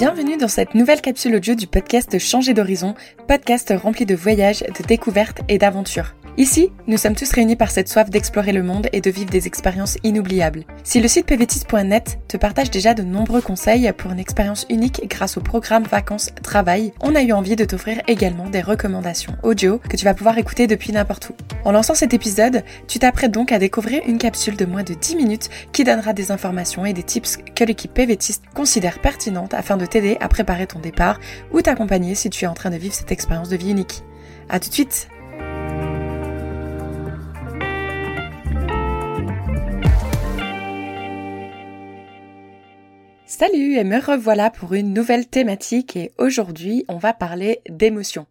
Bienvenue dans cette nouvelle capsule audio du podcast Changer d'horizon, podcast rempli de voyages, de découvertes et d'aventures. Ici, nous sommes tous réunis par cette soif d'explorer le monde et de vivre des expériences inoubliables. Si le site pvtis.net te partage déjà de nombreux conseils pour une expérience unique grâce au programme Vacances-Travail, on a eu envie de t'offrir également des recommandations audio que tu vas pouvoir écouter depuis n'importe où. En lançant cet épisode, tu t'apprêtes donc à découvrir une capsule de moins de 10 minutes qui donnera des informations et des tips que l'équipe PVTiste considère pertinentes afin de t'aider à préparer ton départ ou t'accompagner si tu es en train de vivre cette expérience de vie unique. A tout de suite Salut et me revoilà pour une nouvelle thématique et aujourd'hui on va parler d'émotion.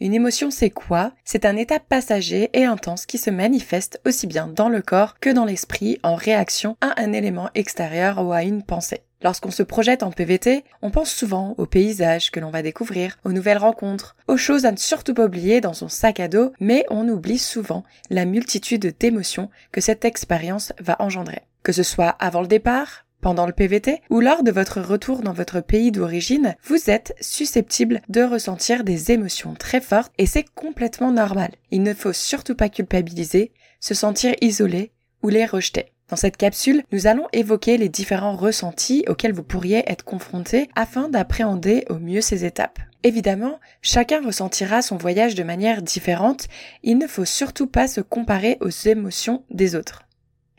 Une émotion c'est quoi? C'est un état passager et intense qui se manifeste aussi bien dans le corps que dans l'esprit en réaction à un élément extérieur ou à une pensée. Lorsqu'on se projette en PVT, on pense souvent aux paysages que l'on va découvrir, aux nouvelles rencontres, aux choses à ne surtout pas oublier dans son sac à dos, mais on oublie souvent la multitude d'émotions que cette expérience va engendrer. Que ce soit avant le départ, pendant le PVT ou lors de votre retour dans votre pays d'origine, vous êtes susceptible de ressentir des émotions très fortes et c'est complètement normal. Il ne faut surtout pas culpabiliser, se sentir isolé ou les rejeter. Dans cette capsule, nous allons évoquer les différents ressentis auxquels vous pourriez être confronté afin d'appréhender au mieux ces étapes. Évidemment, chacun ressentira son voyage de manière différente, il ne faut surtout pas se comparer aux émotions des autres.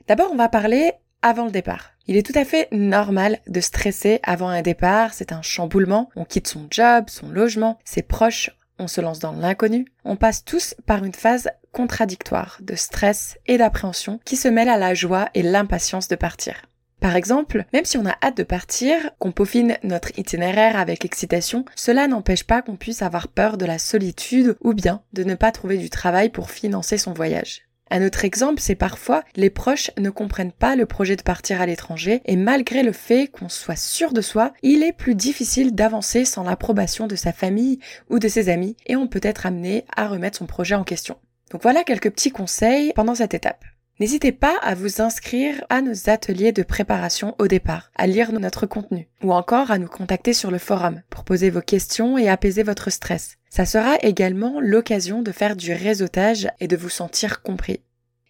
D'abord, on va parler avant le départ. Il est tout à fait normal de stresser avant un départ, c'est un chamboulement, on quitte son job, son logement, ses proches, on se lance dans l'inconnu. On passe tous par une phase contradictoire de stress et d'appréhension qui se mêle à la joie et l'impatience de partir. Par exemple, même si on a hâte de partir, qu'on peaufine notre itinéraire avec excitation, cela n'empêche pas qu'on puisse avoir peur de la solitude ou bien de ne pas trouver du travail pour financer son voyage. Un autre exemple, c'est parfois les proches ne comprennent pas le projet de partir à l'étranger et malgré le fait qu'on soit sûr de soi, il est plus difficile d'avancer sans l'approbation de sa famille ou de ses amis et on peut être amené à remettre son projet en question. Donc voilà quelques petits conseils pendant cette étape. N'hésitez pas à vous inscrire à nos ateliers de préparation au départ, à lire notre contenu, ou encore à nous contacter sur le forum pour poser vos questions et apaiser votre stress. Ça sera également l'occasion de faire du réseautage et de vous sentir compris.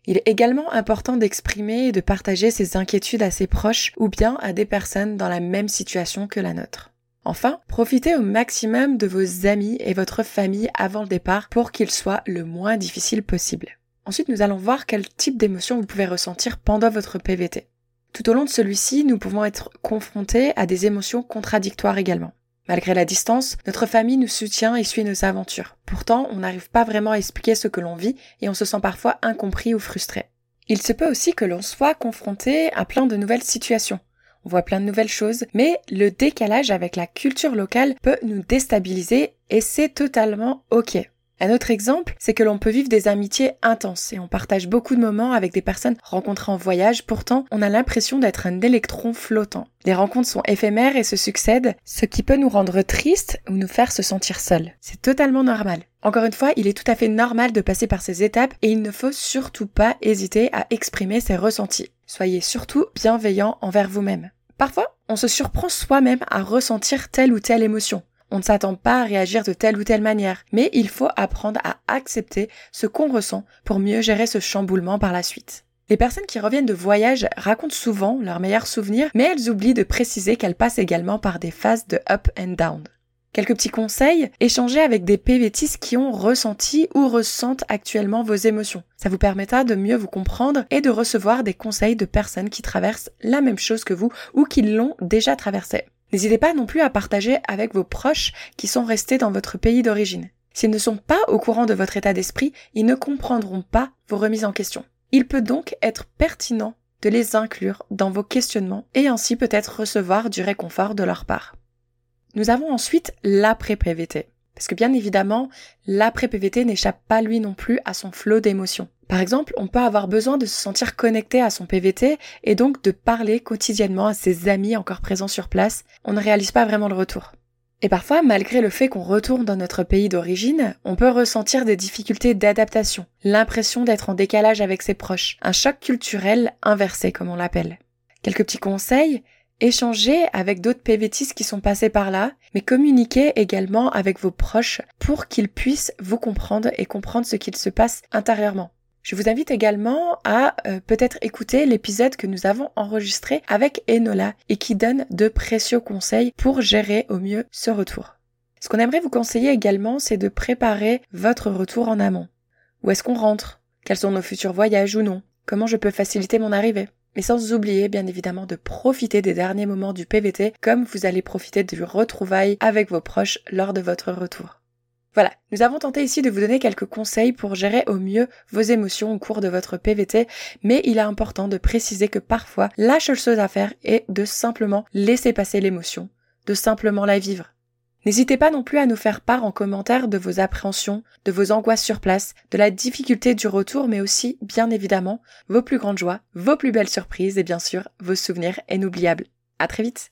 Il est également important d'exprimer et de partager ses inquiétudes à ses proches ou bien à des personnes dans la même situation que la nôtre. Enfin, profitez au maximum de vos amis et votre famille avant le départ pour qu'il soit le moins difficile possible. Ensuite, nous allons voir quel type d'émotion vous pouvez ressentir pendant votre PVT. Tout au long de celui-ci, nous pouvons être confrontés à des émotions contradictoires également. Malgré la distance, notre famille nous soutient et suit nos aventures. Pourtant, on n'arrive pas vraiment à expliquer ce que l'on vit et on se sent parfois incompris ou frustré. Il se peut aussi que l'on soit confronté à plein de nouvelles situations. On voit plein de nouvelles choses, mais le décalage avec la culture locale peut nous déstabiliser et c'est totalement ok. Un autre exemple, c'est que l'on peut vivre des amitiés intenses et on partage beaucoup de moments avec des personnes rencontrées en voyage, pourtant on a l'impression d'être un électron flottant. Les rencontres sont éphémères et se succèdent, ce qui peut nous rendre tristes ou nous faire se sentir seuls. C'est totalement normal. Encore une fois, il est tout à fait normal de passer par ces étapes et il ne faut surtout pas hésiter à exprimer ses ressentis. Soyez surtout bienveillant envers vous-même. Parfois, on se surprend soi-même à ressentir telle ou telle émotion. On ne s'attend pas à réagir de telle ou telle manière, mais il faut apprendre à accepter ce qu'on ressent pour mieux gérer ce chamboulement par la suite. Les personnes qui reviennent de voyage racontent souvent leurs meilleurs souvenirs, mais elles oublient de préciser qu'elles passent également par des phases de up and down. Quelques petits conseils, échangez avec des PVTistes qui ont ressenti ou ressentent actuellement vos émotions. Ça vous permettra de mieux vous comprendre et de recevoir des conseils de personnes qui traversent la même chose que vous ou qui l'ont déjà traversé. N'hésitez pas non plus à partager avec vos proches qui sont restés dans votre pays d'origine. S'ils ne sont pas au courant de votre état d'esprit, ils ne comprendront pas vos remises en question. Il peut donc être pertinent de les inclure dans vos questionnements et ainsi peut-être recevoir du réconfort de leur part. Nous avons ensuite l'après-PVT. Parce que bien évidemment, l'après-PVT n'échappe pas lui non plus à son flot d'émotions. Par exemple, on peut avoir besoin de se sentir connecté à son PVT et donc de parler quotidiennement à ses amis encore présents sur place. On ne réalise pas vraiment le retour. Et parfois, malgré le fait qu'on retourne dans notre pays d'origine, on peut ressentir des difficultés d'adaptation, l'impression d'être en décalage avec ses proches, un choc culturel inversé comme on l'appelle. Quelques petits conseils, Échangez avec d'autres PVTistes qui sont passés par là, mais communiquez également avec vos proches pour qu'ils puissent vous comprendre et comprendre ce qu'il se passe intérieurement. Je vous invite également à euh, peut-être écouter l'épisode que nous avons enregistré avec Enola et qui donne de précieux conseils pour gérer au mieux ce retour. Ce qu'on aimerait vous conseiller également, c'est de préparer votre retour en amont. Où est-ce qu'on rentre? Quels sont nos futurs voyages ou non? Comment je peux faciliter mon arrivée? Mais sans oublier bien évidemment de profiter des derniers moments du PVT comme vous allez profiter du retrouvaille avec vos proches lors de votre retour. Voilà, nous avons tenté ici de vous donner quelques conseils pour gérer au mieux vos émotions au cours de votre PVT, mais il est important de préciser que parfois la seule chose à faire est de simplement laisser passer l'émotion, de simplement la vivre. N'hésitez pas non plus à nous faire part en commentaire de vos appréhensions, de vos angoisses sur place, de la difficulté du retour, mais aussi, bien évidemment, vos plus grandes joies, vos plus belles surprises et bien sûr, vos souvenirs inoubliables. À très vite!